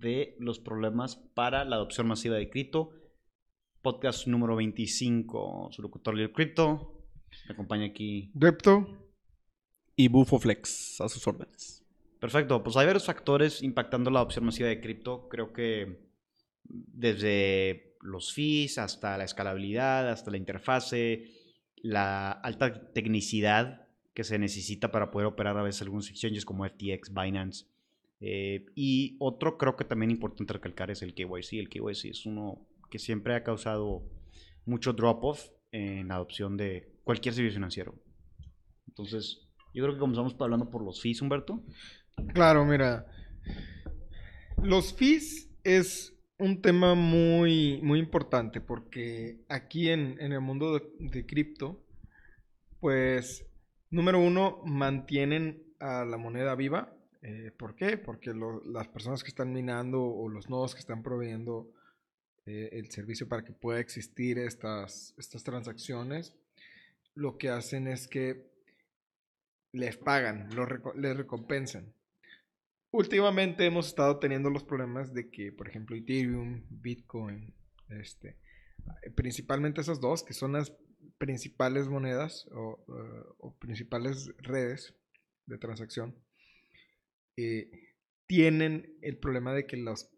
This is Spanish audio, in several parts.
de los problemas para la adopción masiva de cripto. Podcast número 25, su locutor Lil Crypto. Me acompaña aquí. Repto y Bufoflex a sus órdenes. Perfecto, pues hay varios factores impactando la adopción masiva de cripto. Creo que desde los fees hasta la escalabilidad, hasta la interfase, la alta tecnicidad que se necesita para poder operar a veces algunos exchanges como FTX, Binance eh, y otro creo que también importante recalcar es el KYC. El KYC es uno que siempre ha causado mucho drop-off en la adopción de cualquier servicio financiero. Entonces, yo creo que comenzamos hablando por los fees, Humberto. Claro, mira. Los fees es un tema muy, muy importante porque aquí en, el mundo de, de cripto, pues, número uno, mantienen a la moneda viva eh, ¿Por qué? Porque las personas que están minando o los nodos que están proveyendo eh, el servicio para que pueda existir estas, estas transacciones, lo que hacen es que les pagan, les recompensan. Últimamente hemos estado teniendo los problemas de que, por ejemplo, Ethereum, Bitcoin, este, principalmente esas dos, que son las principales monedas o eh, principales redes de transacción, tienen el problema de que los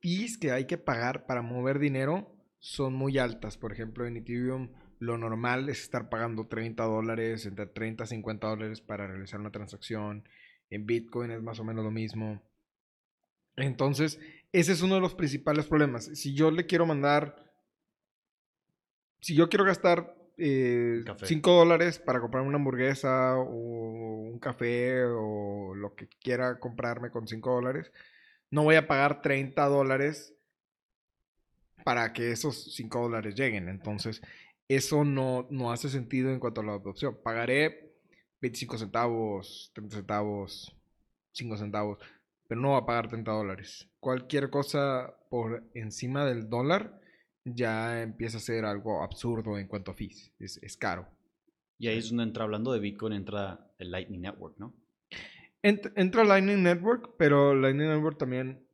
fees que hay que pagar para mover dinero son muy altas. Por ejemplo, en Ethereum lo normal es estar pagando 30 dólares, entre 30 y 50 dólares para realizar una transacción. En Bitcoin es más o menos lo mismo. Entonces, ese es uno de los principales problemas. Si yo le quiero mandar, si yo quiero gastar 5 eh, dólares para comprar una hamburguesa o un café o lo que quiera comprarme con 5 dólares, no voy a pagar 30 dólares para que esos 5 dólares lleguen. Entonces, eso no, no hace sentido en cuanto a la adopción. Pagaré 25 centavos, 30 centavos, 5 centavos, pero no va a pagar 30 dólares. Cualquier cosa por encima del dólar ya empieza a ser algo absurdo en cuanto a fees. Es, caro. Y ahí es donde entra, hablando de Bitcoin, entra el Lightning Network, ¿no? entra Lightning Network, pero Lightning Network también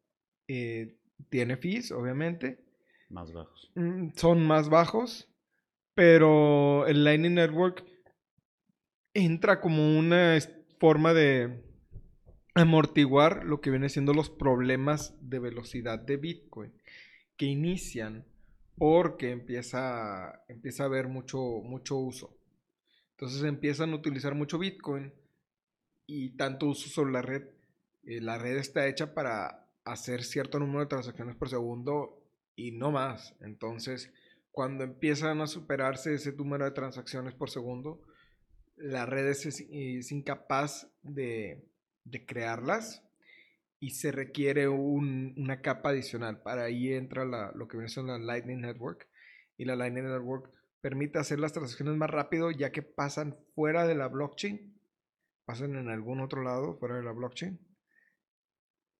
eh, tiene fees, obviamente. Más bajos. Mm, son más bajos, pero el Lightning Network entra como una forma de amortiguar lo que viene siendo los problemas de velocidad de Bitcoin que inician porque empieza, empieza a haber mucho, mucho uso. Entonces empiezan a utilizar mucho Bitcoin y tanto uso sobre la red. Eh, la red está hecha para hacer cierto número de transacciones por segundo y no más. Entonces, cuando empiezan a superarse ese número de transacciones por segundo, la red es, incapaz de, de crearlas y se requiere una capa adicional. Para ahí entra lo que viene siendo la Lightning Network. Y la Lightning Network permite hacer las transacciones más rápido ya que pasan fuera de la blockchain. Pasan en algún otro lado fuera de la blockchain.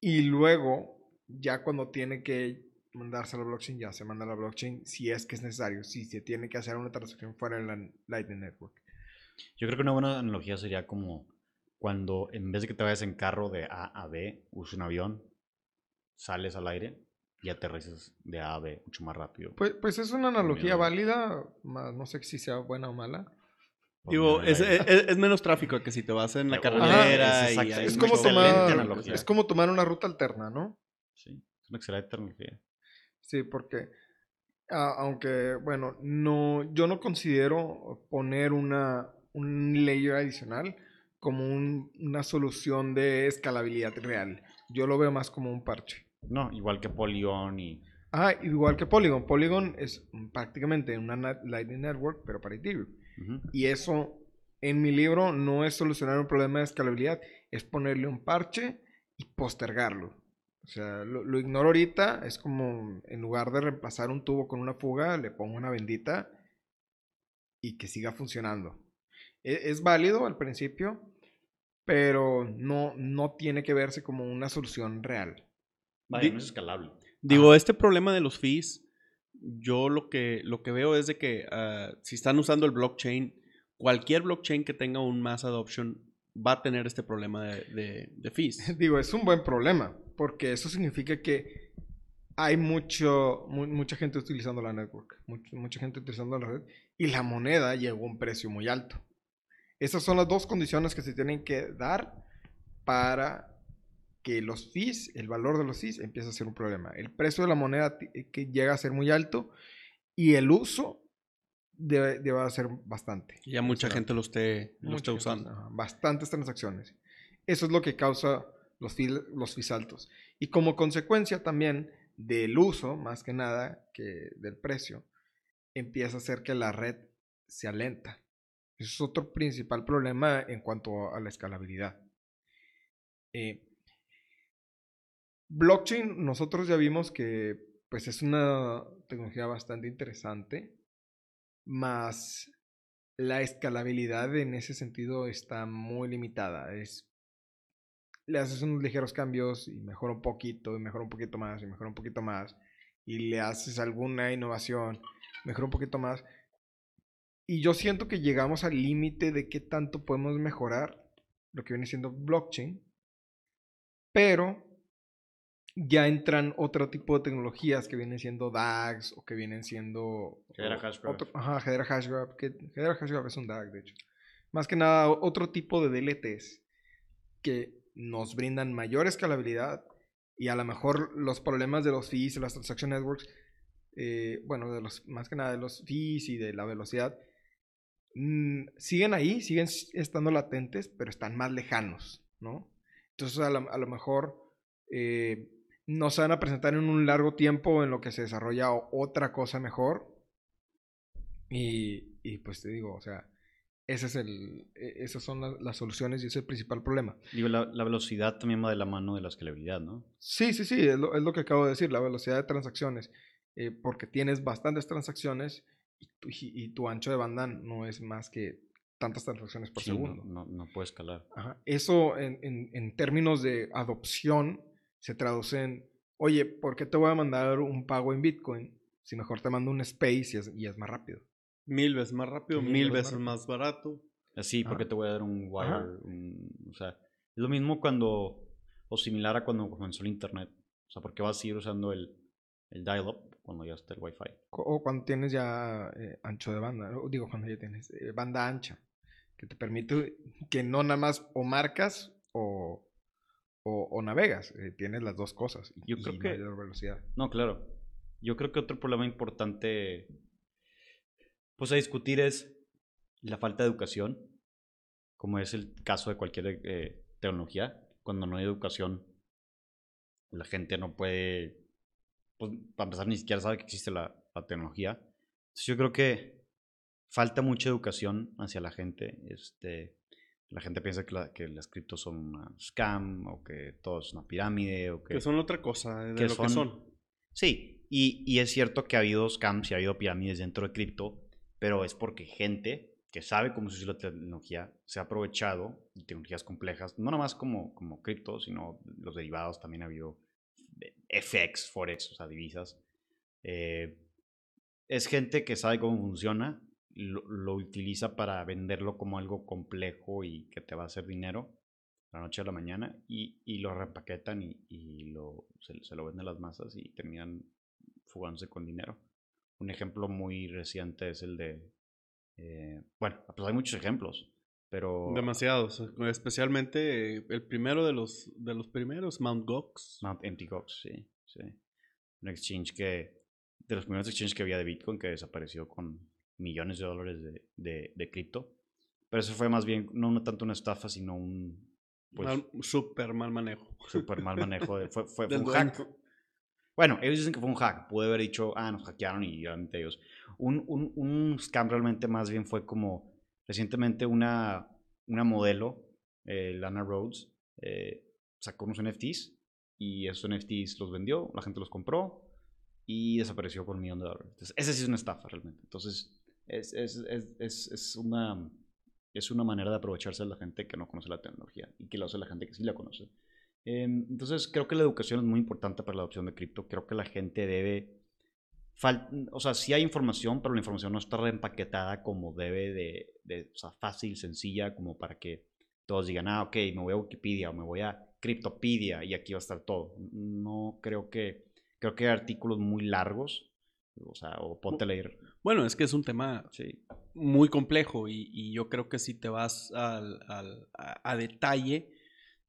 Y luego, ya cuando tiene que mandarse a la blockchain, ya se manda a la blockchain si es que es necesario. Si se tiene que hacer una transacción fuera de la Lightning Network. Yo creo que una buena analogía sería como cuando en vez de que te vayas en carro de A a B, usas un avión, sales al aire y aterrizas de A a B mucho más rápido. Pues, pues es una analogía válida, no sé si sea buena o mala. Pues Digo, es, es, menos tráfico que si te vas en la carretera. y es, como tomar, es como tomar una ruta alterna, ¿no? Sí, es una excelente analogía. Sí, porque aunque, bueno, no, yo no considero poner una, un layer adicional como una solución de escalabilidad real. Yo lo veo más como un parche. No, igual que Polygon y... Ah, igual que Polygon. Polygon es prácticamente una Lightning Network, pero para Ethereum. Y eso, en mi libro, no es solucionar un problema de escalabilidad, es ponerle un parche y postergarlo. O sea, lo, lo ignoro ahorita, es como en lugar de reemplazar un tubo con una fuga, le pongo una bendita y que siga funcionando. E- Es, válido al principio, pero no, no tiene que verse como una solución real. Vaya, Di- no es escalable. Digo, este problema de los fees, yo lo que, lo que veo es de que ah, si están usando el blockchain, cualquier blockchain que tenga un mass adoption va a tener este problema de, de, de fees. Digo, es un buen problema, porque eso significa que hay mucho, mu- mucha gente utilizando la network, much- mucha gente utilizando la red, y la moneda llegó a un precio muy alto. Esas son las dos condiciones que se tienen que dar para que los fees, el valor de los fees, empiece a ser un problema. El precio de la moneda eh, que llega a ser muy alto y el uso debe, debe ser bastante. Ya mucha O sea, gente lo esté, lo esté gente, usando. ajá, bastantes transacciones. Eso es lo que causa los fees, los fees altos. Y como consecuencia también del uso, más que nada, que del precio, empieza a hacer que la red se alenta. Eso es otro principal problema en cuanto a la escalabilidad. Eh, blockchain, nosotros ya vimos que pues es una tecnología bastante interesante, más la escalabilidad en ese sentido está muy limitada. Es, le haces unos ligeros cambios y mejora un poquito, y mejora un poquito más, y mejora un poquito más, y le haces alguna innovación, mejora un poquito más. Y yo siento que llegamos al límite de qué tanto podemos mejorar lo que viene siendo blockchain, pero ya entran otro tipo de tecnologías que vienen siendo DAGs o que vienen siendo... Hedera Hashgraph. otro- Ajá, Hedera Hashgraph, que Hedera Hashgraph es un DAG, de hecho. Más que nada, otro tipo de DLTs que nos brindan mayor escalabilidad y a lo mejor los problemas de los fees y las transaction networks, eh, bueno, de los, más que nada de los fees y de la velocidad, mm, siguen ahí, siguen estando latentes, pero están más lejanos, ¿no? Entonces a lo, a lo mejor eh, no se van a presentar en un largo tiempo en lo que se desarrolla otra cosa mejor. Y, y pues te digo, o sea, ese es el, e- esas son la- las soluciones y ese es el principal problema. Digo, la, la velocidad también va de la mano de la escalabilidad, ¿no? Sí, sí, sí, es lo, es lo que acabo de decir, la velocidad de transacciones, eh, porque tienes bastantes transacciones y tu, y- y tu ancho de banda no es más que tantas transacciones por Sí, no, segundo. no, no puede escalar. Ajá. Eso en, en- en términos de adopción se traduce en, oye, ¿por qué te voy a mandar un pago en Bitcoin si mejor te mando un Space y es, y es más rápido? Mil veces más rápido, Mil mil veces veces más más barato. Así, porque Ajá. te voy a dar un wire. Un- o sea, es lo mismo cuando, o similar a cuando comenzó el Internet. O sea, porque vas a seguir usando el, el dial-up cuando ya está el Wi-Fi. O cuando tienes ya eh, ancho de banda, ¿no? digo, cuando ya tienes eh, banda ancha, que te permite que no nada más o marcas o, o, o navegas, eh, tienes las dos cosas. y- Yo y creo que- mayor velocidad. No, claro. Yo creo que otro problema importante, pues a discutir es la falta de educación, como es el caso de cualquier tecnología. Cuando no hay educación, la gente no puede, pues para empezar ni siquiera sabe que existe la, la tecnología. Entonces, yo creo que falta mucha educación hacia la gente. Este, la gente piensa que, la- que las criptos son una scam o que todo es una pirámide o que... Que son otra cosa de que lo que son. Sí, y, y es cierto que ha habido scams y ha habido pirámides dentro de cripto, pero es porque gente que sabe cómo se usa la tecnología se ha aprovechado de tecnologías complejas, no nada más como, como cripto, sino los derivados también ha habido eh, FX, Forex, o sea, divisas. Eh, es gente que sabe cómo funciona, lo, lo utiliza para venderlo como algo complejo y que te va a hacer dinero la noche a la mañana y, y lo repaquetan y, y lo, se, lo venden las masas y terminan fugándose con dinero. Un ejemplo muy reciente es el de... eh, bueno, pues hay muchos ejemplos, pero... Demasiados. Especialmente eh, el primero de los, de los primeros, Mount Gox. Mount Empty Gox, sí, sí. Un exchange que... De los primeros exchanges que había de Bitcoin que desapareció con millones de dólares de, de, de cripto. Pero eso fue más bien, no, no tanto una estafa, sino un... Pues, Mal- Súper mal manejo. súper mal manejo. de- fue, fue, fue un hack. Bueno, ellos dicen que fue un hack. Pude haber dicho, ah, nos hackearon y realmente ellos. Un, un, un scam realmente más bien fue como recientemente una, una modelo, eh, Lana Rhodes, eh, sacó unos NFTs y esos NFTs los vendió, la gente los compró y desapareció por un millón de dólares. Entonces, esa sí es una estafa realmente. Entonces, es, es, es, es, una, es una manera de aprovecharse de la gente que no conoce la tecnología y que lo hace la gente que sí la conoce. Em, entonces, creo que la educación es muy importante para la adopción de cripto. Creo que la gente debe... o sea, sí hay información, pero la información no está reempaquetada como debe de, de, o sea, fácil, sencilla, como para que todos digan, ah, ok, me voy a Wikipedia o me voy a Cryptopedia y aquí va a estar todo. No creo que, creo que hay artículos muy largos, o sea, o ponte a leer. Bueno, es que es un tema sí. muy complejo y, yo creo que si te vas al, al, a, detalle,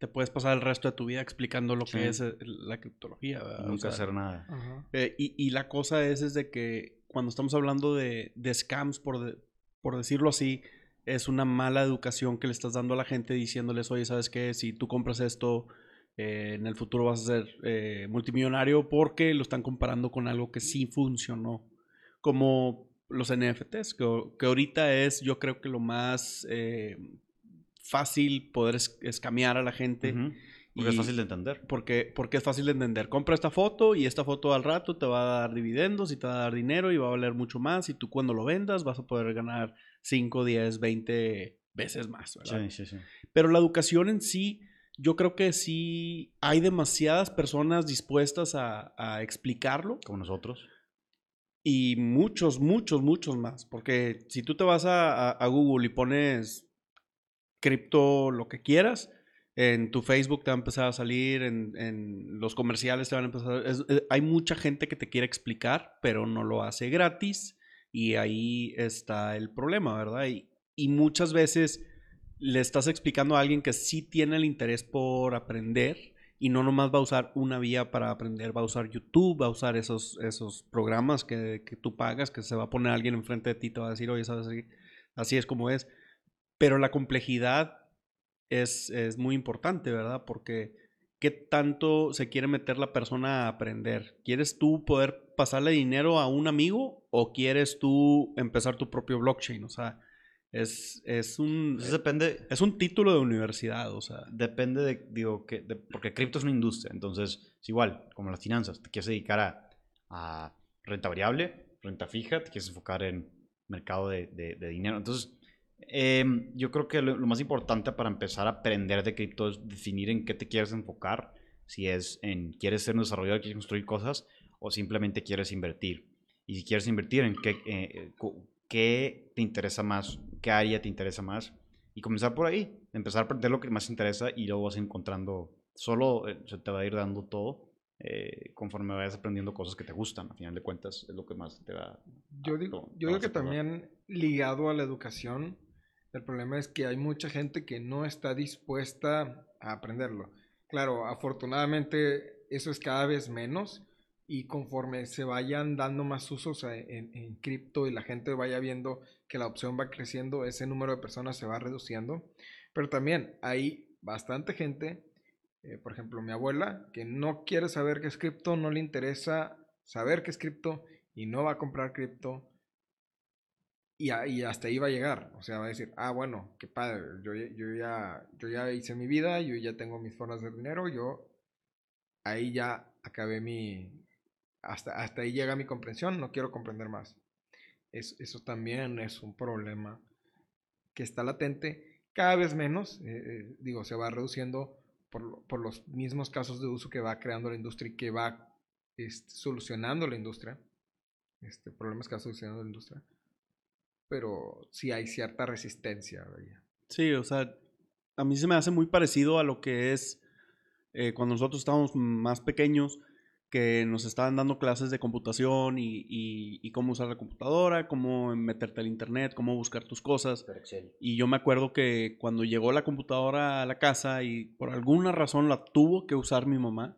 te puedes pasar el resto de tu vida explicando lo que es eh, la criptología. Nunca hacer nada. Eh, y, y, la cosa es, es de que cuando estamos hablando de, de scams, por, por decirlo así, es una mala educación que le estás dando a la gente diciéndoles, oye, ¿sabes qué? Si tú compras esto, eh, en el futuro vas a ser eh, multimillonario porque lo están comparando con algo que sí funcionó. Como los NFTs, que, ahorita es yo creo que lo más eh, fácil poder escamear a la gente. Porque es fácil de entender. Porque, porque es fácil de entender. Compra esta foto y esta foto al rato te va a dar dividendos y te va a dar dinero y va a valer mucho más. Y tú cuando lo vendas vas a poder ganar 5, 10, 20 veces más. ¿verdad? Sí, sí, sí. Pero la educación en sí, yo creo que sí hay demasiadas personas dispuestas a, a explicarlo. Como nosotros. Y muchos, muchos, muchos más. Porque si tú te vas a, a Google y pones cripto, lo que quieras, en tu Facebook te va a empezar a salir, en, en los comerciales te van a empezar. hay mucha gente que te quiere explicar, pero no lo hace gratis y ahí está el problema, ¿verdad? Y, y muchas veces le estás explicando a alguien que sí tiene el interés por aprender y no nomás va a usar una vía para aprender, va a usar YouTube, va a usar esos, esos programas que, que tú pagas, que se va a poner alguien enfrente de ti te va a decir, oye, ¿sabes? Así es como es. Pero la complejidad es, es muy importante, ¿verdad? Porque ¿qué tanto se quiere meter la persona a aprender? ¿Quieres tú poder pasarle dinero a un amigo o quieres tú empezar tu propio blockchain? O sea, es, es un... depende... Es un título de universidad, o sea... Depende de, digo, que, porque cripto es una industria, entonces es igual, como las finanzas, te quieres dedicar a, a renta variable, renta fija, te quieres enfocar en mercado de, de, dinero, entonces... Em, yo creo que lo, lo, más importante para empezar a aprender de cripto es definir en qué te quieres enfocar. Si es en quieres ser un desarrollador, quieres construir cosas, o simplemente quieres invertir. Y si quieres invertir, ¿en qué, eh, qué te interesa más? ¿Qué área te interesa más? Y comenzar por ahí, empezar a aprender lo que más te interesa y luego vas encontrando, solo eh, se te va a ir dando todo eh, conforme vayas aprendiendo cosas que te gustan. A final de cuentas, es lo que más te va Yo digo, yo digo que también ligado a la educación, el problema es que hay mucha gente que no está dispuesta a aprenderlo. Claro, afortunadamente eso es cada vez menos, y conforme se vayan dando más usos en, cripto y la gente vaya viendo que la opción va creciendo, ese número de personas se va reduciendo. Pero también hay bastante gente, eh, por ejemplo mi abuela, que no quiere saber qué es cripto, no le interesa saber qué es cripto y no va a comprar cripto. Y, hasta ahí va a llegar. O sea, va a decir, ah, bueno, qué padre, yo, yo, ya, yo ya hice mi vida, yo ya tengo mis formas de dinero, yo ahí ya acabé mi, hasta, hasta ahí llega mi comprensión, no quiero comprender más. eso también es un problema que está latente, cada vez menos, eh, eh, digo, se va reduciendo por, por, los mismos casos de uso que va creando la industria y que va este, solucionando la industria, este, problemas que va solucionando la industria, pero sí hay cierta resistencia. Sí, o sea, a mí se me hace muy parecido a lo que es eh, cuando nosotros estábamos más pequeños, que nos estaban dando clases de computación y, cómo usar la computadora, cómo meterte al internet, cómo buscar tus cosas. Y yo me acuerdo que cuando llegó la computadora a la casa y por alguna razón la tuvo que usar mi mamá,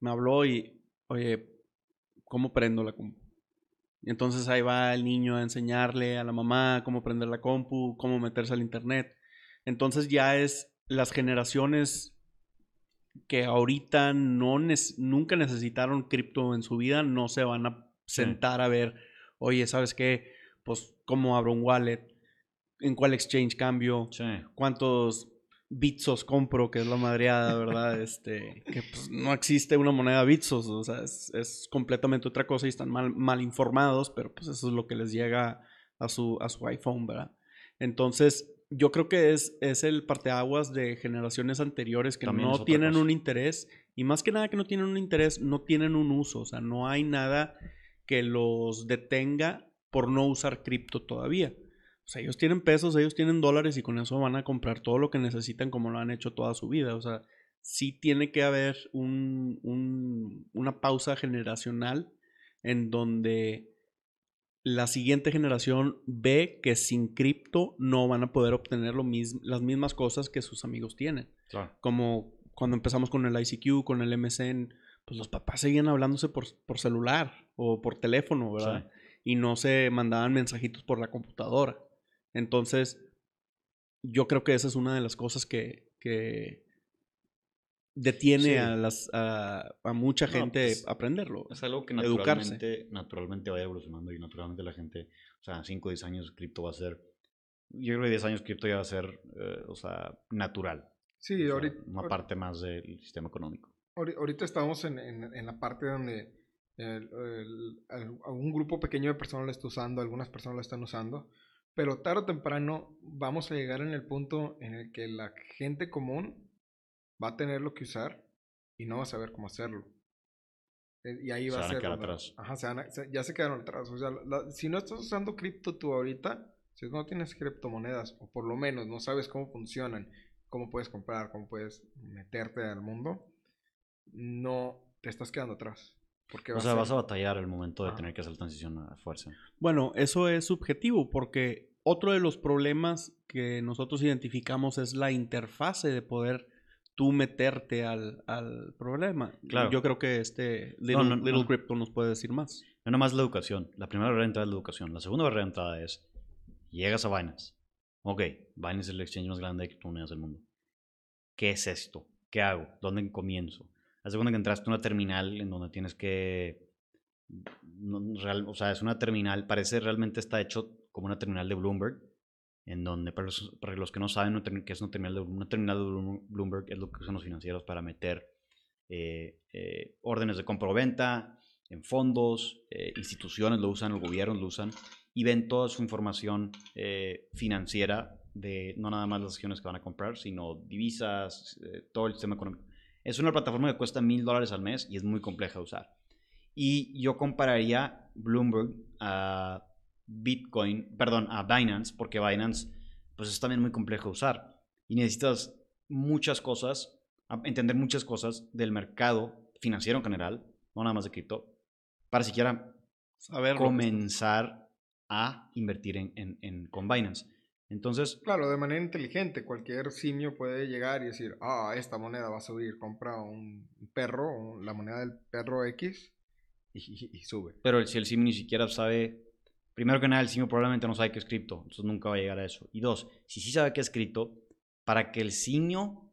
me habló y, oye, ¿cómo prendo la compu? Entonces ahí va el niño a enseñarle a la mamá cómo prender la compu, cómo meterse al internet. Entonces ya es las generaciones que ahorita no nunca necesitaron cripto en su vida, no se van a sentar a ver, oye, ¿sabes qué? Pues cómo abro un wallet, en cuál exchange cambio, cuántos Bitsos compro, que es la madreada, ¿verdad? Este, que pues, no existe una moneda Bitsos, o sea, es, completamente otra cosa y están mal, mal, informados, pero pues eso es lo que les llega a su, a su iPhone, ¿verdad? Entonces, yo creo que es, es el parteaguas de generaciones anteriores que no tienen un interés y más que nada que no tienen un interés, no tienen un uso, o sea, no hay nada que los detenga por no usar cripto todavía. O sea, ellos tienen pesos, ellos tienen dólares y con eso van a comprar todo lo que necesitan como lo han hecho toda su vida. O sea, sí tiene que haber un, una pausa generacional en donde la siguiente generación ve que sin cripto no van a poder obtener lo las mismas cosas que sus amigos tienen. Como cuando empezamos con el ICQ, con el MSN, pues los papás seguían hablándose por, por celular o por teléfono, ¿verdad? Y no se mandaban mensajitos por la computadora. Entonces, yo creo que esa es una de las cosas que, que detiene a, las, a, mucha gente pues, aprenderlo. Es algo que naturalmente, naturalmente va evolucionando y naturalmente la gente, o sea, 5 o 10 años cripto va a ser, yo creo que 10 años cripto ya va a ser, eh, o sea, natural. Sí, ahorita. Una parte más del sistema económico. Ahorita estamos en, en, la parte donde el, un grupo pequeño de personas lo está usando, algunas personas lo están usando, pero tarde o temprano vamos a llegar en el punto en el que la gente común va a tener lo que usar y no va a saber cómo hacerlo. Eh, y ahí va a ser. atrás. Ajá, ya se quedaron atrás. O sea, si no estás usando cripto tú ahorita, si no tienes criptomonedas, o por lo menos no sabes cómo funcionan, cómo puedes comprar, cómo puedes meterte al mundo, no te estás quedando atrás. Porque o sea, vas a batallar el momento de tener que hacer la transición a fuerza. Bueno, eso es subjetivo porque otro de los problemas que nosotros identificamos es la interfase de poder tú meterte al, problema. Claro. Yo creo que este Little, Crypto nos puede decir más. No nomás la educación. La primera barrera de entrada es la educación. La segunda barrera de entrada es, llegas a Binance. Ok, Binance es el exchange más grande de criptomonedas del mundo. ¿Qué es esto? ¿Qué hago? ¿Dónde comienzo? La segunda que entraste a una terminal en donde tienes que... o sea, es una terminal, parece realmente está hecho como una terminal de Bloomberg, en donde, para los, que no saben qué es una terminal de, una terminal de Bloomberg, es lo que usan los financieros para meter eh, eh, órdenes de compra o venta en fondos, eh, instituciones lo usan, el gobierno lo usan, y ven toda su información financiera de no nada más las acciones que van a comprar, sino divisas, todo el sistema económico. Es una plataforma que cuesta mil dólares al mes y es muy compleja de usar. Y yo compararía Bloomberg a Bitcoin, perdón, a Binance, porque Binance pues es también muy complejo de usar y necesitas muchas cosas, entender muchas cosas del mercado financiero en general, no nada más de cripto, para siquiera Saber comenzar a invertir en, en, con Binance. Entonces... Claro, de manera inteligente, cualquier simio puede llegar y decir, ah, esta moneda va a subir, compra un perro, la moneda del perro X, y, y sube. Pero si el simio ni siquiera sabe Primero que nada, el simio probablemente no sabe qué es cripto, entonces nunca va a llegar a eso. Y dos, si sí sabe qué es cripto, para que el simio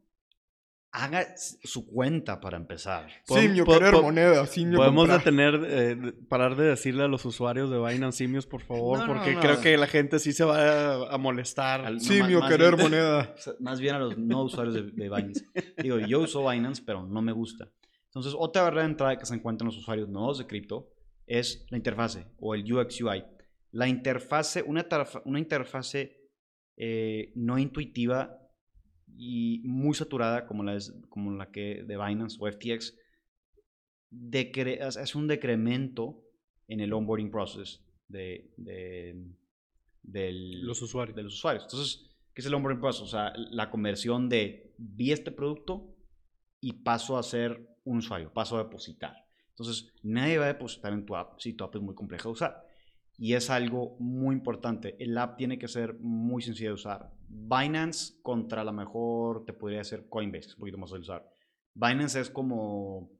haga su cuenta para empezar. Simio, querer moneda, simio Podemos detener, eh, parar de decirle a los usuarios de Binance simios, por favor, porque creo que la gente sí se va a, molestar. simio, querer moneda. Más bien a los no usuarios de, de, Binance. Digo, yo uso Binance, pero no me gusta. Entonces, otra barrera de entrada que se encuentra en los usuarios nuevos de cripto es la interfase o el UX UI la interfase, una, una interfase eh, no intuitiva y muy saturada como la, es, como la que de Binance o FTX, es un decremento en el onboarding process de, los usuarios. de los usuarios. Entonces, ¿qué es el onboarding process? O sea, la conversión de vi este producto y paso a ser un usuario, paso a depositar. Entonces, nadie va a depositar en tu app si tu app es muy compleja de usar. Y es algo muy importante. El app tiene que ser muy sencillo de usar. Binance contra la mejor te podría ser Coinbase, un poquito más de usar. Binance es como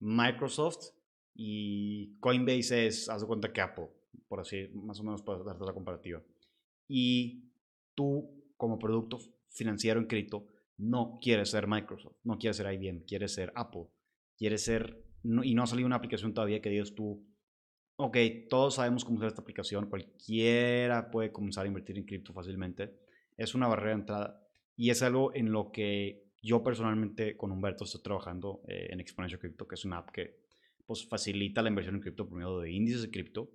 Microsoft y Coinbase es, haz de cuenta que Apple, por así, más o menos para darte la comparativa. Y tú, como producto financiero en cripto, no quieres ser Microsoft, no quieres ser IBM, quieres ser Apple, quieres ser, y no ha salido una aplicación todavía que digas tú, ok, todos sabemos cómo usar esta aplicación, cualquiera puede comenzar a invertir en cripto fácilmente. Es una barrera de entrada. Y es algo en lo que yo personalmente con Humberto estoy trabajando eh, en Exponential Crypto, que es una app que pues, facilita la inversión en cripto por medio de índices de cripto,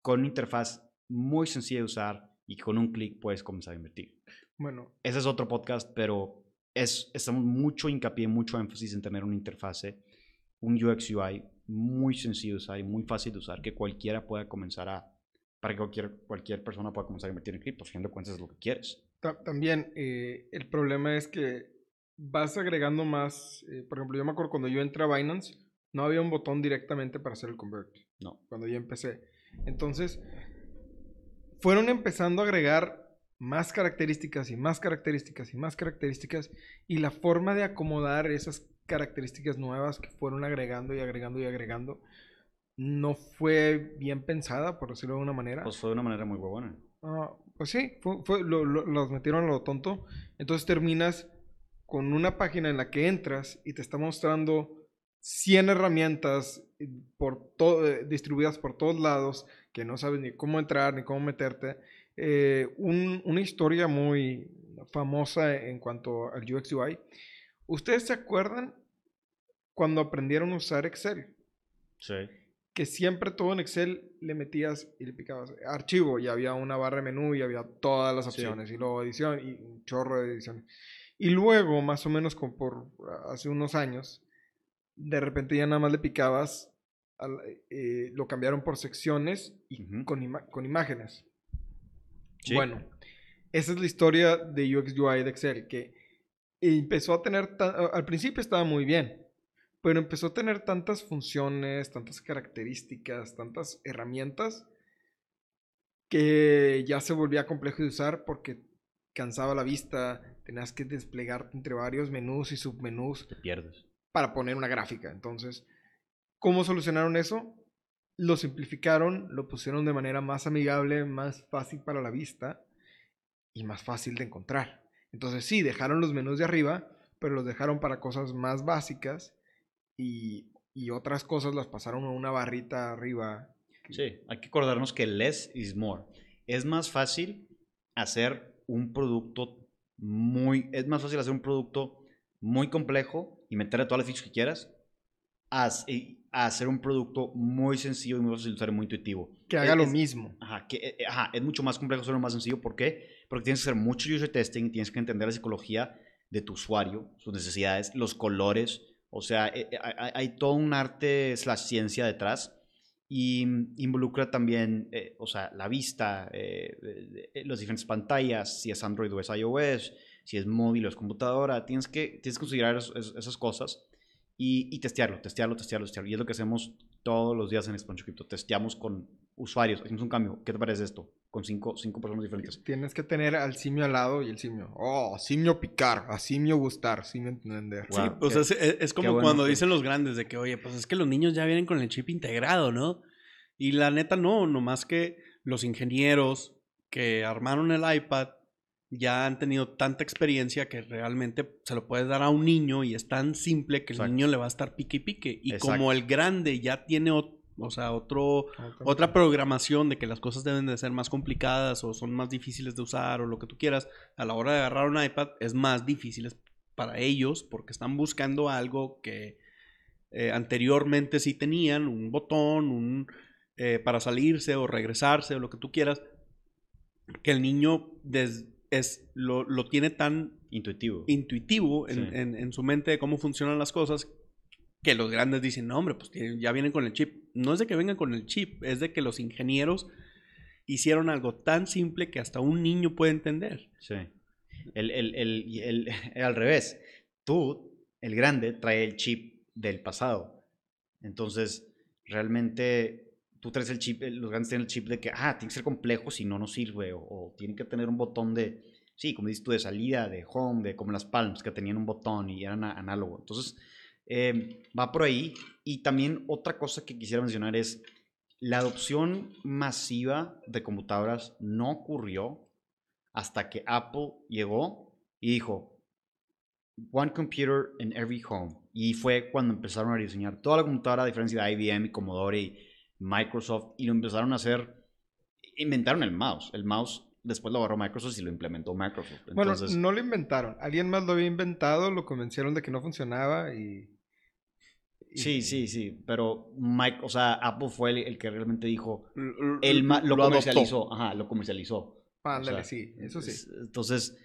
con una interfaz muy sencilla de usar y con un clic puedes comenzar a invertir. Bueno. Ese es otro podcast, pero es, estamos mucho hincapié, mucho énfasis en tener una interfase, un UX UI muy sencillo de usar y muy fácil de usar, que cualquiera pueda comenzar a, para que cualquier, cualquier persona pueda comenzar a invertir en cripto, de cuentas es lo que quieres. También eh, el problema es que vas agregando más, eh, por ejemplo, yo me acuerdo cuando yo entré a Binance, no había un botón directamente para hacer el convert. No. Cuando yo empecé. Entonces, fueron empezando a agregar más características y más características y más características y la forma de acomodar esas características nuevas que fueron agregando y agregando y agregando no fue bien pensada, por decirlo de alguna manera. Pues fue de una manera muy buena. Ah, pues sí, fue, los metieron a lo tonto. Entonces terminas con una página en la que entras y te está mostrando 100 herramientas por eh, distribuidas por todos lados que no sabes ni cómo entrar ni cómo meterte. Eh, una historia muy famosa en cuanto al UX UI. ¿Ustedes se acuerdan cuando aprendieron a usar Excel? Sí. Que siempre todo en Excel le metías y le picabas archivo y había una barra de menú y había todas las opciones y luego edición y un chorro de ediciones. Y luego, más o menos como por hace unos años, de repente ya nada más le picabas, eh, lo cambiaron por secciones y con, con imágenes. Bueno, esa es la historia de UX UI de Excel, que empezó a tener, al principio estaba muy bien, pero empezó a tener tantas funciones, tantas características, tantas herramientas, que ya se volvía complejo de usar porque cansaba la vista, tenías que desplegarte entre varios menús y submenús. Te pierdes. Para poner una gráfica. Entonces, ¿cómo solucionaron eso? lo simplificaron, lo pusieron de manera más amigable, más fácil para la vista y más fácil de encontrar. Entonces sí, dejaron los menús de arriba, pero los dejaron para cosas más básicas y, otras cosas las pasaron a una barrita arriba. Sí, hay que acordarnos que less is more. Es más fácil hacer un producto muy, es más fácil hacer un producto muy complejo y meterle todas las fichas que quieras a hacer un producto muy sencillo y muy fácil de usar y muy intuitivo. Que haga lo mismo. Ajá, que, eh, ajá, es mucho más complejo hacerlo más sencillo. ¿Por qué? Porque tienes que hacer mucho user testing, tienes que entender la psicología de tu usuario, sus necesidades, los colores. O sea, eh, eh, hay, todo un arte, es la ciencia detrás. Y involucra también, o sea, la vista, las diferentes pantallas, si es Android o es iOS, si es móvil o es computadora. Tienes que, tienes que considerar esas cosas y, testearlo, testearlo, testearlo, testearlo. Y es lo que hacemos todos los días en Expansion Crypto. Testeamos con usuarios, hacemos un cambio. ¿Qué te parece esto? Con cinco, cinco personas diferentes. Tienes que tener al simio al lado y el simio. Oh, simio picar, a simio gustar, simio entender. sí, pues es, es, como cuando dicen los grandes de que, oye, pues es que los niños ya vienen con el chip integrado, ¿no? Y la neta no, nomás que los ingenieros que armaron el iPad ya han tenido tanta experiencia que realmente se lo puedes dar a un niño y es tan simple que el niño le va a estar pique y pique. Y como el grande ya tiene o sea, otro, otra programación de que las cosas deben de ser más complicadas o son más difíciles de usar o lo que tú quieras, a la hora de agarrar un iPad es más difícil para ellos porque están buscando algo que eh, anteriormente sí tenían, un botón, un eh, para salirse o regresarse o lo que tú quieras, que el niño es, lo, tiene tan intuitivo, intuitivo en, su mente de cómo funcionan las cosas que los grandes dicen, no, hombre, pues ya vienen con el chip. No es de que vengan con el chip, es de que los ingenieros hicieron algo tan simple que hasta un niño puede entender. Sí. El, el, al revés. Tú, el grande, trae el chip del pasado. Entonces, realmente tú traes el chip, los grandes tienen el chip de que, ah, tiene que ser complejo, si no, no sirve, o, tiene que tener un botón de, sí, como dices tú, de salida, de home, de como las Palms, que tenían un botón y eran análogo. Entonces, eh, va por ahí. Y también otra cosa que quisiera mencionar es, la adopción masiva de computadoras no ocurrió hasta que Apple llegó y dijo, One computer in every home. Y fue cuando empezaron a diseñar toda la computadora, a diferencia de IBM y Commodore y Microsoft y lo empezaron a hacer, inventaron el mouse. El mouse después lo agarró Microsoft y lo implementó Microsoft. Bueno, Entonces, no lo inventaron. Alguien más lo había inventado, lo convencieron de que no funcionaba y... sí, sí, sí, pero Mike, o sea, Apple fue el, el que realmente dijo, él lo, adoptó. comercializó, ajá, lo comercializó. Ándale, O sea, sí, eso sí. es- Entonces,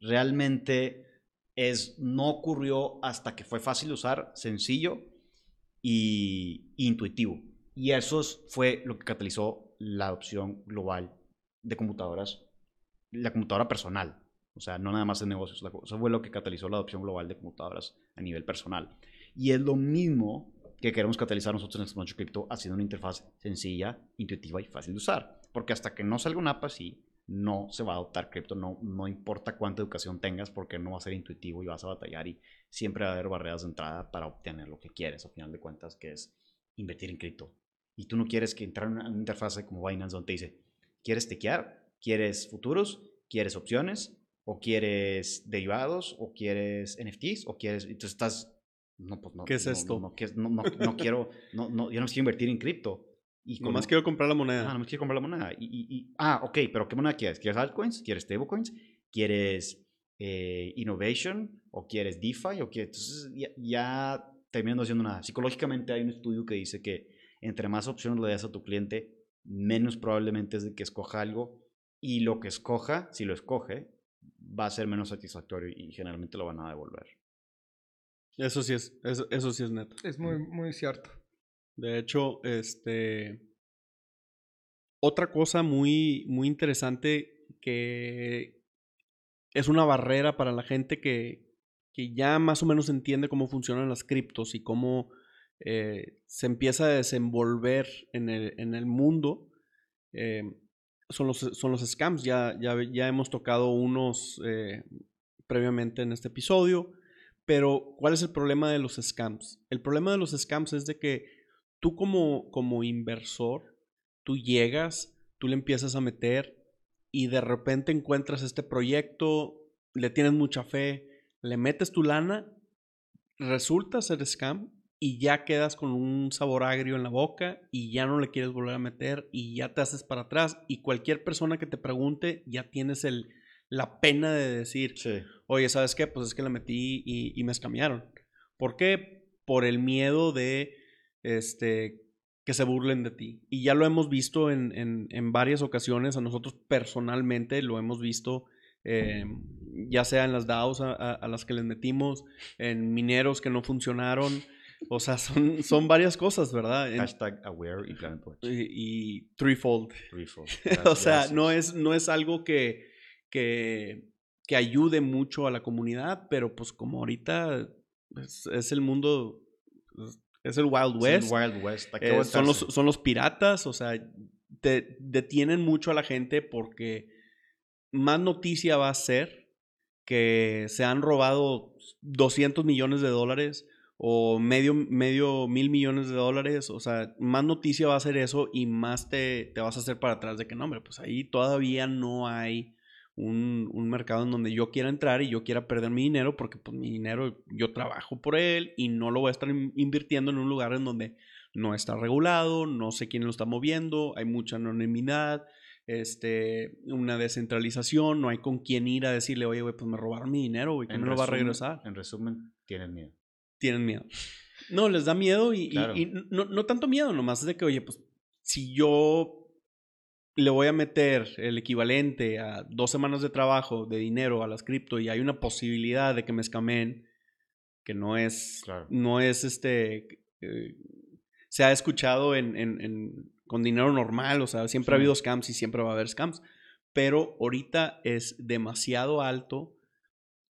realmente es, no ocurrió hasta que fue fácil de usar, sencillo y intuitivo. Y eso es- fue lo que catalizó la adopción global de computadoras, la computadora personal. O sea, no nada más de negocios. la Eso fue lo que catalizó la adopción global de computadoras a nivel personal. Y es lo mismo que queremos catalizar nosotros en Exponential Crypto haciendo una interfaz sencilla, intuitiva y fácil de usar. Porque hasta que no salga un app así, no se va a adoptar cripto, no, no importa cuánta educación tengas, porque no va a ser intuitivo y vas a batallar y siempre va a haber barreras de entrada para obtener lo que quieres, a final de cuentas, que es invertir en cripto. Y tú no quieres que entrar en una, una interfaz como Binance donde te dice, ¿quieres tequear? ¿Quieres futuros? ¿Quieres opciones? ¿O quieres derivados? ¿O quieres NFTs? ¿O quieres...? Entonces estás... No, pues no, ¿Qué es no, esto? No, quiero... No, no, yo no quiero invertir en cripto. Y con- Nomás quiero comprar la Ah, moneda. no me quiero comprar la moneda. Y, y- y- ah, ok, pero ¿qué moneda quieres? ¿Quieres altcoins? ¿Quieres stablecoins? ¿Quieres eh, innovation? ¿O quieres DeFi? ¿O quieres... Entonces ya, ya terminando haciendo nada. Psicológicamente hay un estudio que dice que entre más opciones le das a tu cliente, menos probablemente es de que escoja algo. Y lo que escoja, si lo escoge, va a ser menos satisfactorio y generalmente lo van a devolver. Eso sí es, eso, eso sí es neto. Es muy, muy cierto. De hecho, este. Otra cosa muy, muy interesante que es una barrera para la gente que, que ya más o menos entiende cómo funcionan las criptos y cómo eh, se empieza a desenvolver en el, en el mundo. eh, son, los, son los scams. Ya, ya, ya hemos tocado unos eh, previamente en este episodio. Pero, ¿cuál es el problema de los scams? El problema de los scams es de que tú como, como inversor, tú llegas, tú le empiezas a meter y de repente encuentras este proyecto, le tienes mucha fe, le metes tu lana, resulta ser scam y ya quedas con un sabor agrio en la boca y ya no le quieres volver a meter y ya te haces para atrás y cualquier persona que te pregunte ya tienes el, la pena de decir, Sí. oye, ¿sabes qué? Pues es que la metí y, y me escamearon. ¿Por qué? Por el miedo de este, que se burlen de ti. Y ya lo hemos visto en, en- en varias ocasiones, a nosotros personalmente lo hemos visto, eh, ya sea en las DAOs a, a- a las que les metimos, en mineros que no funcionaron. O sea, son, son varias cosas, ¿verdad? En- Hashtag aware y y, y threefold. Threefold. o sea, no es, no es algo que, que, que ayude mucho a la comunidad, pero pues como ahorita es, es el mundo, es- es el Wild Es el West, Wild eh, son, los, son los piratas, o sea, te detienen mucho a la gente porque más noticia va a ser que se han robado 200 millones de dólares o medio, medio mil millones de dólares, o sea, más noticia va a ser eso y más te, te vas a hacer para atrás de que no, hombre, pues ahí todavía no hay un, un mercado en donde yo quiera entrar y yo quiera perder mi dinero porque pues mi dinero yo trabajo por él y no lo voy a estar in- invirtiendo en un lugar en donde no está regulado, no sé quién lo está moviendo, hay mucha anonimidad, este, una descentralización, no hay con quién ir a decirle, oye, güey, pues me robaron mi dinero, güey, ¿quién En me lo va a regresar? En resumen, tienen miedo. Tienen miedo. No, les da miedo y, y- Claro. y no, no tanto miedo, nomás es de que, oye, pues si yo le voy a meter el equivalente a dos semanas de trabajo, de dinero a las cripto y hay una posibilidad de que me escamen, que no es, Claro. no es este, eh, se ha escuchado en, en- en- con dinero normal, o sea, siempre ha Sí. habido scams y siempre va a haber scams, pero ahorita es demasiado alto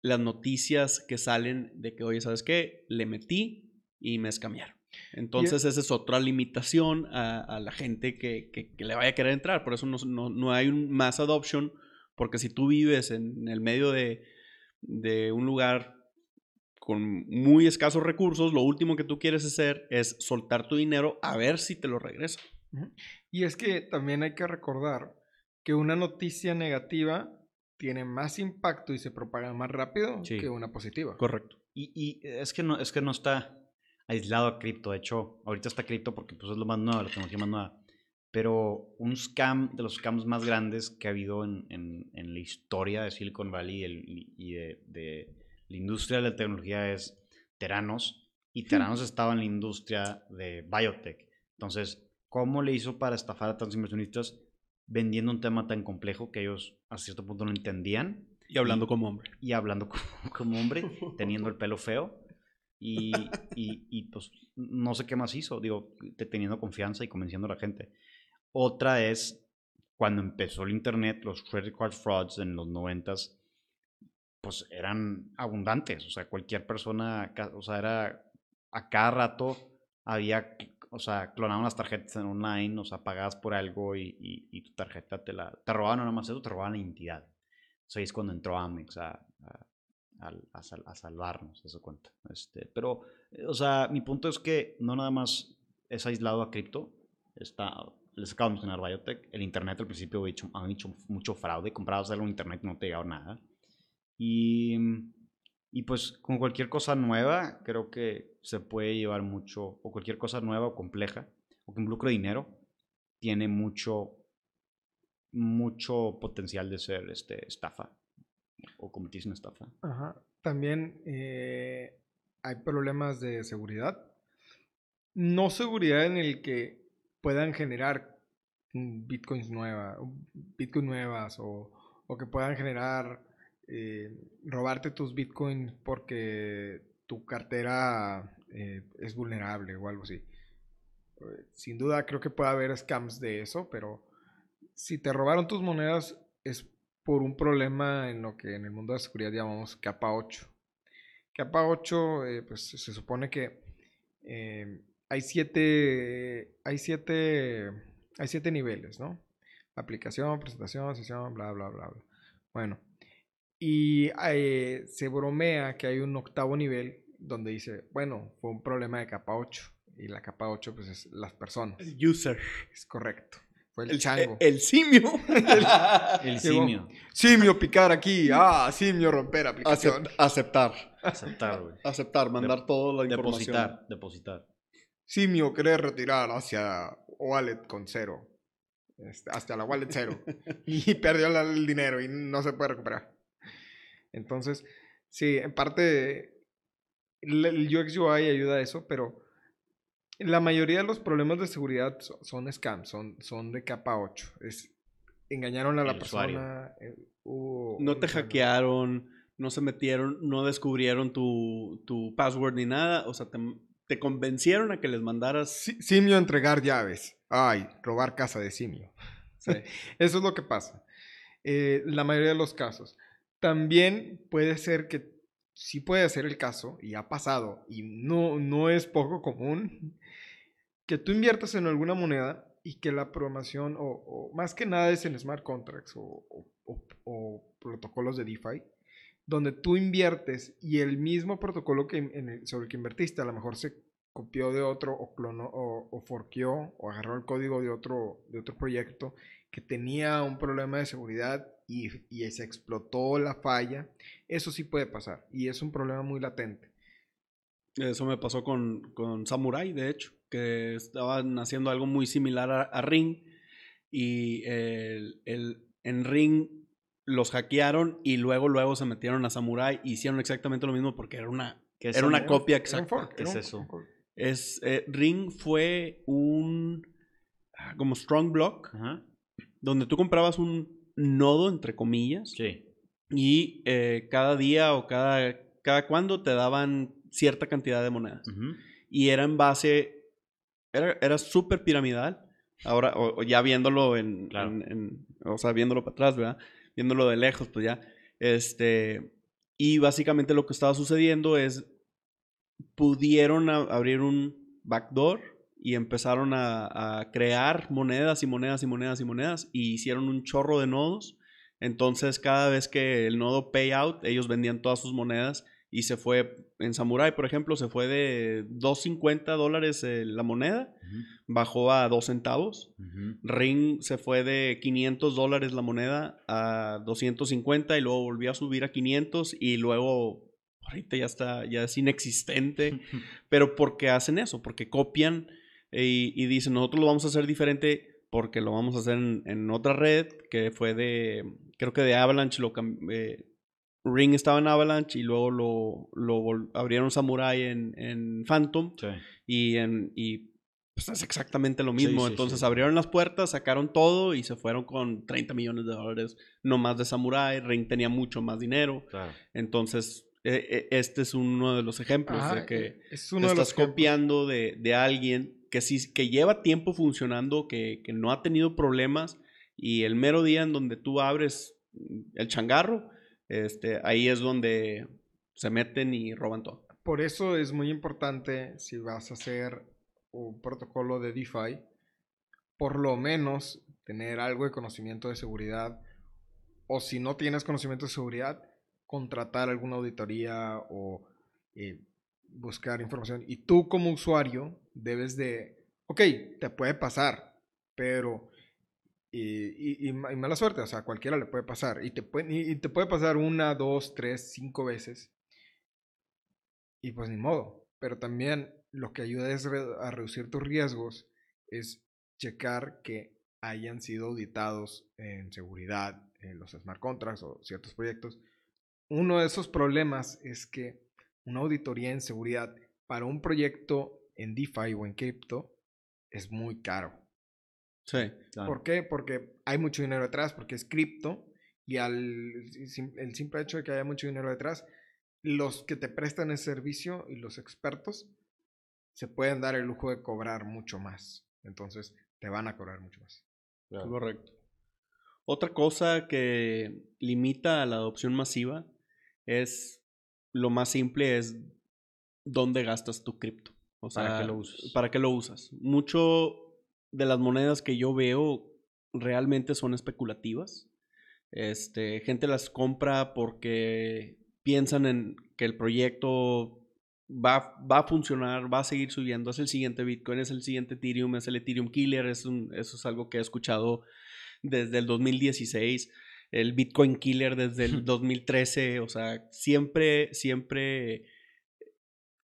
las noticias que salen de que, oye, ¿sabes qué? Le metí y me escamearon. Entonces, esa es otra limitación a, a la gente que, que- que le vaya a querer entrar. Por eso no, no- no hay un mass adoption, porque si tú vives en el medio de, de un lugar con muy escasos recursos, lo último que tú quieres hacer es soltar tu dinero a ver si te lo regresa. Y es que también hay que recordar que una noticia negativa tiene más impacto y se propaga más rápido Sí. que una positiva. Correcto. Y, y es, que no, es que no está aislado a cripto. De hecho, ahorita está cripto porque pues, es lo más nuevo, la tecnología más nueva. pero un scam de los scams más grandes que ha habido en, en, la historia de Silicon Valley y, de, la industria de la tecnología es Teranos. Y Teranos estaba en la industria de biotech. Entonces, ¿cómo le hizo para estafar a tantos inversionistas vendiendo un tema tan complejo que ellos a cierto punto no entendían? Y hablando como hombre. Y hablando como, hombre, teniendo el pelo feo. Y, y, y, pues no sé qué más hizo, digo, teniendo confianza y convenciendo a la gente. Otra es cuando empezó el Internet, los credit card frauds en los noventas, pues eran abundantes. O sea, cualquier persona, o sea, era a cada rato había, o sea, clonaban las tarjetas en online, o sea, pagabas por algo y, y, tu tarjeta te la, te robaban nada más eso, te robaban la identidad. Eso es cuando entró Amex a, a, a, salvarnos, eso cuenta. Este, pero, eh, o sea, mi punto es que no nada más es aislado a cripto, está les acabo de mencionar Biotech, el Internet al principio hecho, han hecho mucho fraude, comprabas algo en Internet no te llegaba nada. Y, y pues con cualquier cosa nueva, creo que se puede llevar mucho, o cualquier cosa nueva o compleja, o que involucre dinero, tiene mucho, mucho potencial de ser este, estafa, o convertirse en estafa. Ajá. También eh, hay problemas de seguridad. No seguridad en el que puedan generar bitcoins nuevas, bitcoin nuevas o, que puedan generar, eh, robarte tus bitcoins porque tu cartera eh, es vulnerable o algo así. Sin duda creo que puede haber scams de eso, pero si te robaron tus monedas es por un problema en lo que en el mundo de la seguridad llamamos capa 8. Capa 8, pues se supone que hay siete, hay siete, hay siete niveles, ¿no? Aplicación, presentación, sesión, bla, bla, bla, bla. Bueno, y eh, se bromea que hay un octavo nivel donde dice, bueno, fue un problema de capa 8. Y la capa 8, pues es las personas. El user. Es correcto. Fue el, chango. El, simio. el, simio. Simio picar aquí. Ah, simio romper aplicación. aceptar. Aceptar, güey. Aceptar, mandar toda la información. Depositar, depositar. Simio quiere retirar hacia wallet con cero. Este, hasta la wallet cero. y perdió el dinero y no se puede recuperar. Entonces, sí, en parte el UX UI ayuda a eso, pero la mayoría de los problemas de seguridad son, scams, son, son de capa 8. Es, engañaron a la persona. Eh, no te hackearon, no se metieron, no descubrieron tu, tu password ni nada. O sea, te, te convencieron a que les mandaras. simio entregar llaves. Ay, robar casa de simio. Eso es lo que pasa. Eh, la mayoría de los casos. También puede ser que sí puede ser el caso, y ha pasado, y no, no es poco común, que tú inviertas en alguna moneda y que la programación, o, más que nada es en smart contracts o, protocolos de DeFi, donde tú inviertes y el mismo protocolo que sobre el que invertiste a lo mejor se copió de otro o clonó o forqueó o agarró el código de otro, de otro proyecto que tenía un problema de seguridad y, y se explotó la falla, eso sí puede pasar y es un problema muy latente. Eso me pasó con, con Samurai, de hecho, que estaban haciendo algo muy similar a, Ring y el, el, en Ring los hackearon y luego, luego se metieron a Samurai y hicieron exactamente lo mismo porque era una, era una copia exacta. ¿Qué es eso? Es, eh, Ring fue un ah, como strong block donde tú comprabas un nodo entre comillas sí. y eh, cada día o cada cada cuando te daban cierta cantidad de monedas y era en base era, era súper piramidal ahora o, ya viéndolo en, en, o sea viéndolo para atrás verdad viéndolo de lejos, pues ya. Este, y básicamente lo que estaba sucediendo es, pudieron abrir un backdoor y empezaron a, crear monedas y monedas y monedas y monedas y hicieron un chorro de nodos. Entonces cada vez que el nodo payout, ellos vendían todas sus monedas y se fue, en Samurai, por ejemplo, se fue de 2.50 dólares eh, la moneda, bajó a 2 centavos. Ring se fue de 500 dólares la moneda a 250 y luego volvió a subir a 500 y luego ahorita ya está, ya es inexistente. Pero ¿por qué hacen eso? Porque copian y, y dicen, nosotros lo vamos a hacer diferente porque lo vamos a hacer en, otra red que fue de, creo que de Avalanche, lo eh, Ring estaba en Avalanche y luego lo, lo abrieron Samurai en, en Phantom y, en, y pues es exactamente lo mismo. Entonces abrieron las puertas, sacaron todo y se fueron con 30 millones de dólares, no más de Samurai. Ring tenía mucho más dinero. Entonces, e, e, este es uno de los ejemplos de que es uno te estás copiando de, de, alguien que lleva tiempo funcionando, que, no ha tenido problemas y el mero día en donde tú abres el changarro, este, ahí es donde se meten y roban todo. Por eso es muy importante si vas a hacer un protocolo de DeFi, por lo menos tener algo de conocimiento de seguridad o si no tienes conocimiento de seguridad, contratar alguna auditoría o eh, buscar información. Y tú como usuario debes de, ok, te puede pasar, pero... Y, y, mala suerte, o sea, a cualquiera le puede pasar. Y te puede, y te puede pasar una, dos, tres, cinco veces. Y pues ni modo. Pero también lo que ayuda es a reducir tus riesgos es checar que hayan sido auditados en seguridad, en los smart contracts o ciertos proyectos. Uno de esos problemas es que una auditoría en seguridad para un proyecto en DeFi o en cripto es muy caro. Sí. ¿Por qué? Porque hay mucho dinero detrás, porque es cripto y al, el simple hecho de que haya mucho dinero detrás, los que te prestan el servicio y los expertos se pueden dar el lujo de cobrar mucho más. Entonces, te van a cobrar mucho más. Correcto. Otra cosa que limita a la adopción masiva es lo más simple es dónde gastas tu cripto. O sea, ¿para qué lo usas? ¿Para qué lo usas? Mucho de las monedas que yo veo realmente son especulativas. Este, gente las compra porque piensan en que el proyecto va, va, a funcionar, va a seguir subiendo, es el siguiente Bitcoin, es el siguiente Ethereum, es el Ethereum Killer, es un, eso es algo que he escuchado desde el 2016 el Bitcoin Killer desde el 2013, o sea, siempre, siempre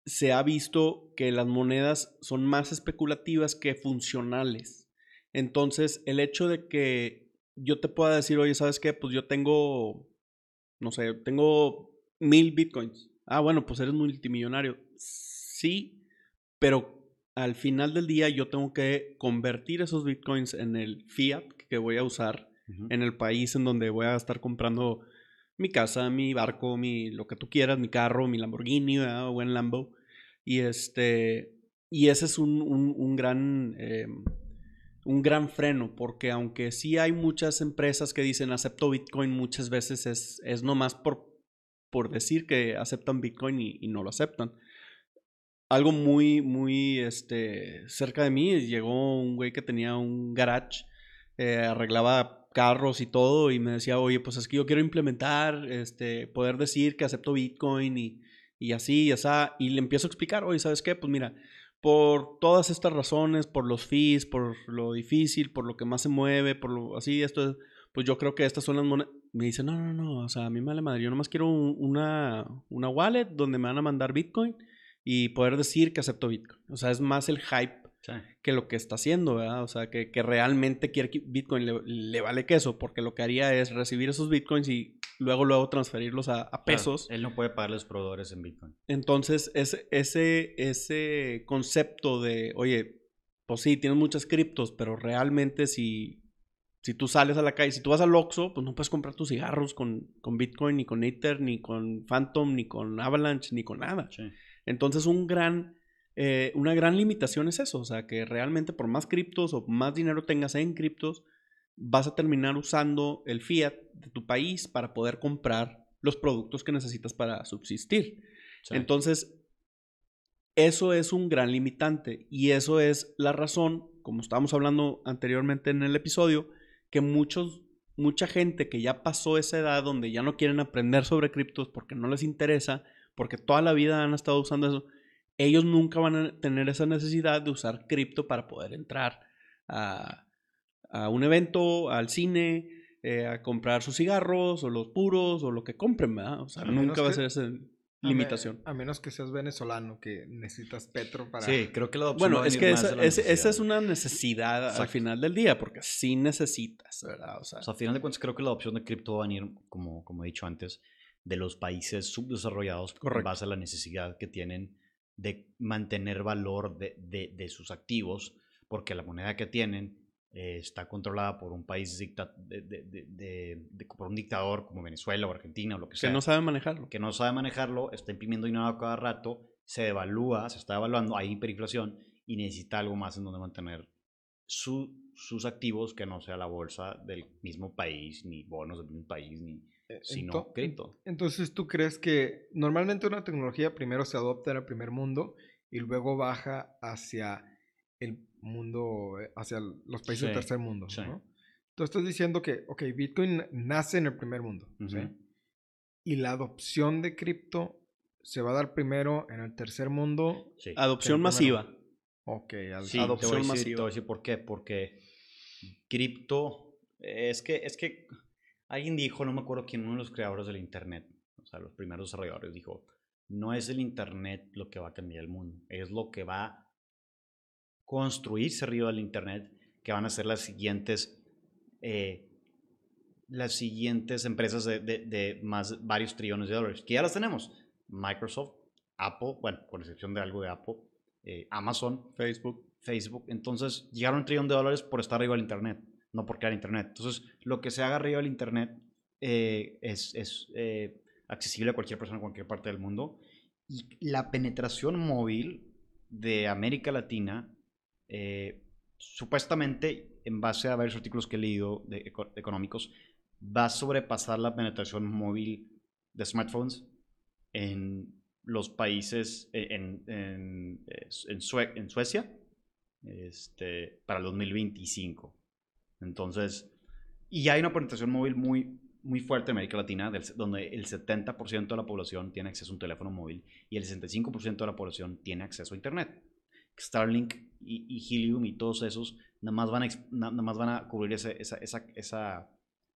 se ha visto que las monedas son más especulativas que funcionales. Entonces, el hecho de que yo te pueda decir, oye, ¿sabes qué? Pues yo tengo, no sé, tengo mil bitcoins. Ah, bueno, pues eres multimillonario. Sí, pero al final del día yo tengo que convertir esos bitcoins en el fiat que voy a usar en el país en donde voy a estar comprando mi casa, mi barco, mi lo que tú quieras, mi carro, mi Lamborghini o buen Lambo. Y este y ese es un, un, gran eh, un gran freno, porque aunque sí hay muchas empresas que dicen acepto Bitcoin, muchas veces es, es nomás por, por decir que aceptan Bitcoin y, no lo aceptan. Algo muy, muy este, cerca de mí, llegó un güey que tenía un garage, eh, arreglaba carros y todo y me decía, oye, pues es que yo quiero implementar, este, poder decir que acepto Bitcoin y, y así y así. Y le empiezo a explicar, oye, ¿sabes qué? Pues mira, por todas estas razones, por los fees, por lo difícil, por lo que más se mueve, por lo así, esto, pues yo creo que estas son las monedas. Me dice, no, no, no, o sea, a mí me vale madre, yo nomás quiero una, una wallet donde me van a mandar Bitcoin y poder decir que acepto Bitcoin. O sea, es más el hype que lo que está haciendo, ¿verdad? O sea, que, realmente quiere que Bitcoin le, vale queso, porque lo que haría es recibir esos Bitcoins y luego, luego transferirlos a, pesos. él no puede pagar los proveedores en Bitcoin. Entonces, ese, ese, ese concepto de, oye, pues sí, tienes muchas criptos, pero realmente si, si tú sales a la calle, si tú vas al Oxxo, pues no puedes comprar tus cigarros con, con Bitcoin, ni con Ether, ni con Phantom, ni con Avalanche, ni con nada. Entonces, un gran eh, una gran limitación es eso, o sea, que realmente por más criptos o más dinero tengas en criptos, vas a terminar usando el fiat de tu país para poder comprar los productos que necesitas para subsistir. Entonces, eso es un gran limitante y eso es la razón, como estábamos hablando anteriormente en el episodio, que muchos, mucha gente que ya pasó esa edad donde ya no quieren aprender sobre criptos porque no les interesa, porque toda la vida han estado usando eso, ellos nunca van a tener esa necesidad de usar cripto para poder entrar a, un evento, al cine, eh, a comprar sus cigarros o los puros o lo que compren, ¿verdad? O sea, nunca va a ser ese... A me- limitación. A menos que seas venezolano, que necesitas petro para... Sí, creo que la adopción Bueno, va a es que más esa, es- esa una necesidad al final del día, porque sí necesitas, ¿verdad? O sea, O sea, a final de cuentas, creo que la adopción de cripto va a venir, como, como he dicho antes, de los países subdesarrollados en Correcto. base a la necesidad que tienen de mantener valor de, de- de sus activos, porque la moneda que tienen eh, está controlada por un país dicta- de- por un dictador como Venezuela o Argentina o lo que que sea, no sabe manejarlo. que no sabe manejarlo, está imprimiendo dinero cada rato, se devalúa, se está devaluando, hay hiperinflación y necesita algo más en donde mantener su- sus activos que no sea la bolsa del mismo país, ni bonos del mismo país, ni Eh, sino cripto. Entonces, ¿tú crees que normalmente una tecnología primero se adopta en el primer mundo y luego baja hacia el mundo, hacia los países del tercer mundo? sí. ¿no? Tú estás diciendo que, ok, Bitcoin nace en el primer mundo, ¿sí? Y la adopción de cripto se va a dar primero en el tercer mundo. Sí. Adopción masiva. Ok, al- Sí, adopción te voy a decir, masiva. te voy a decir por qué. Porque cripto, es que, es que alguien dijo, no me acuerdo quién, uno de los creadores del Internet, o sea, los primeros desarrolladores, dijo, no es el Internet lo que va a cambiar el mundo, es lo que va a construirse arriba del Internet, que van a ser las siguientes, eh, las siguientes empresas de, de- de más varios trillones de dólares, que ya las tenemos. Microsoft, Apple, bueno, con excepción de algo de Apple, eh, Amazon, Facebook. Facebook. Entonces, llegaron un trillón de dólares por estar arriba del Internet, no por crear Internet. Entonces, lo que se haga arriba del Internet eh, es, es, eh, accesible a cualquier persona en cualquier parte del mundo. Y la penetración móvil de América Latina, eh, supuestamente, en base a varios artículos que he leído de eco- económicos, va a sobrepasar la penetración móvil de smartphones en los países, en, en, en Sue- en Suecia, este, para el 2025. Entonces, y hay una penetración móvil muy, muy fuerte en América Latina, del- donde el 70% de la población tiene acceso a un teléfono móvil y el 65% de la población tiene acceso a Internet. Starlink y, y Helium y todos esos nada más van a, nada más van a cubrir ese, esa, esa, esa-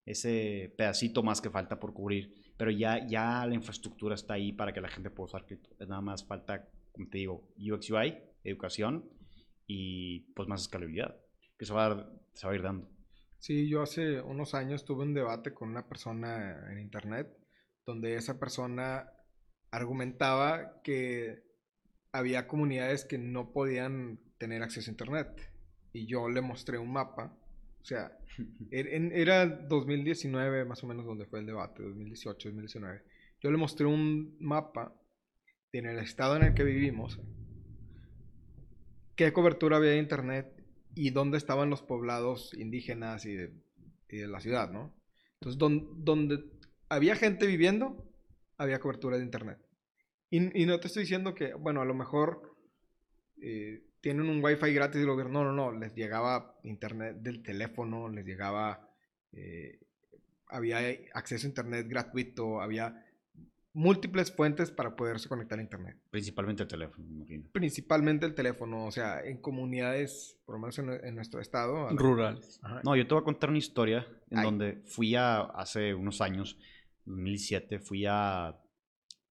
ese pedacito más que falta por cubrir. Pero ya, ya la infraestructura está ahí para que la gente pueda usar cripto. Nada más falta, como te digo, UX UI, educación y pues más escalabilidad. Que se va a, dar- se va a ir dando. Sí, yo hace unos años tuve un debate con una persona en internet donde esa persona argumentaba que había comunidades que no podían tener acceso a internet y yo le mostré un mapa, o sea, er- era 2019 más o menos donde fue el debate, 2018, 2019. Yo le mostré un mapa en el estado en el que vivimos, qué cobertura había de internet y dónde estaban los poblados indígenas y de, y la ciudad, ¿no? Entonces, don- donde había gente viviendo, había cobertura de internet. Y, y no te estoy diciendo que, bueno, a lo mejor eh, tienen un wifi gratis del gobierno. No, no, no. Les llegaba internet del teléfono, les llegaba. eh, había acceso a internet gratuito, había múltiples fuentes para poderse conectar a internet. Principalmente el teléfono, me imagino. Principalmente el teléfono, o sea, en comunidades, por lo menos en, en nuestro estado. Rurales. Ajá. No, yo te voy a contar una historia en Ay. donde fui a, hace unos años, 2007, fui a,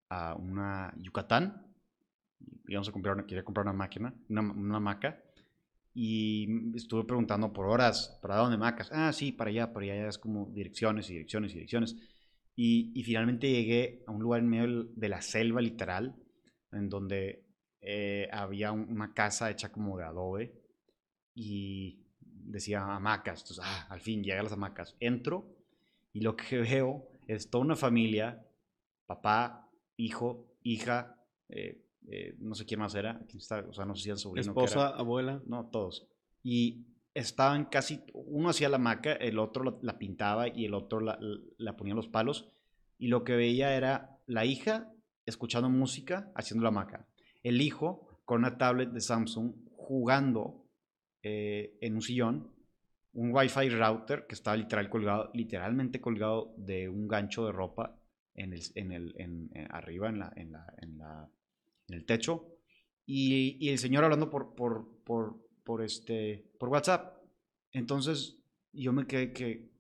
a una Yucatán. Íbamos a comprar una, quería comprar una máquina, una, una maca. Y estuve preguntando por horas, ¿para dónde macas? Ah, sí, para allá, para allá, ya es como direcciones y direcciones y direcciones. Y, y finalmente llegué a un lugar en medio de la selva, literal, en donde eh, había un- una casa hecha como de adobe y decía hamacas. Entonces, ah, al fin llega a las hamacas. Entro y lo que veo es toda una familia, papá, hijo, hija, eh, eh, no sé quién más era, quién está, o sea, no sé si era el sobrino. que era. Esposa, abuela. No, todos. Y estaban casi, uno hacía la maca, el otro la, pintaba y el otro la, la ponía los palos. Y lo que veía era la hija escuchando música, haciendo la maca. El hijo con una tablet de Samsung jugando eh, en un sillón. Un Wi-Fi router que estaba literal colgado, literalmente colgado de un gancho de ropa en el, en el, en- arriba en, la, en, la, en, la, en el techo. Y, el señor hablando por, por, por, este, por WhatsApp. Entonces yo me quedé que,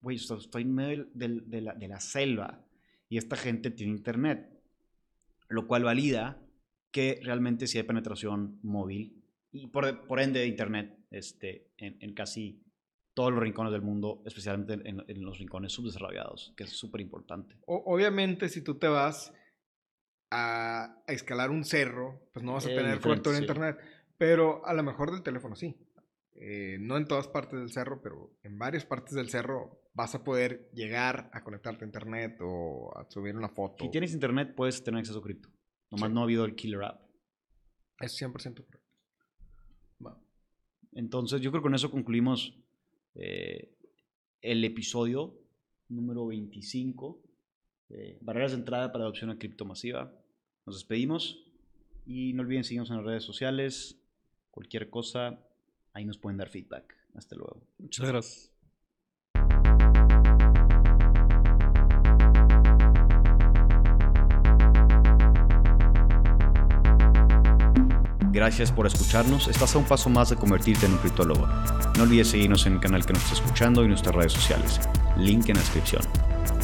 güey, esto- estoy en medio de, la, de la selva y esta gente tiene internet. lo cual valida que realmente sí hay penetración móvil y por, por ende de Internet este, en, en casi todos los rincones del mundo, especialmente en, en los rincones subdesarrollados, que es súper importante. Obviamente, si tú te vas a, escalar un cerro, pues no vas a tener cobertura de sí. internet. Pero a lo mejor del teléfono sí. Eh, no en todas partes del cerro, pero en varias partes del cerro vas a poder llegar a conectarte a internet o a subir una foto. Si tienes Internet, puedes tener acceso a cripto. Nomás Sí. no ha habido el killer app. Es 100% correcto. Va. Entonces, yo creo que con eso concluimos eh, el episodio número 25. eh, barreras de entrada para adopción a cripto masiva. Nos despedimos y no olviden seguirnos en las redes sociales. Cualquier cosa, ahí nos pueden dar feedback. Hasta luego. Muchas gracias. Gracias por escucharnos. Estás a un paso más de convertirte en un criptólogo. No olvides seguirnos en el canal que nos está escuchando y nuestras redes sociales. Link en la descripción.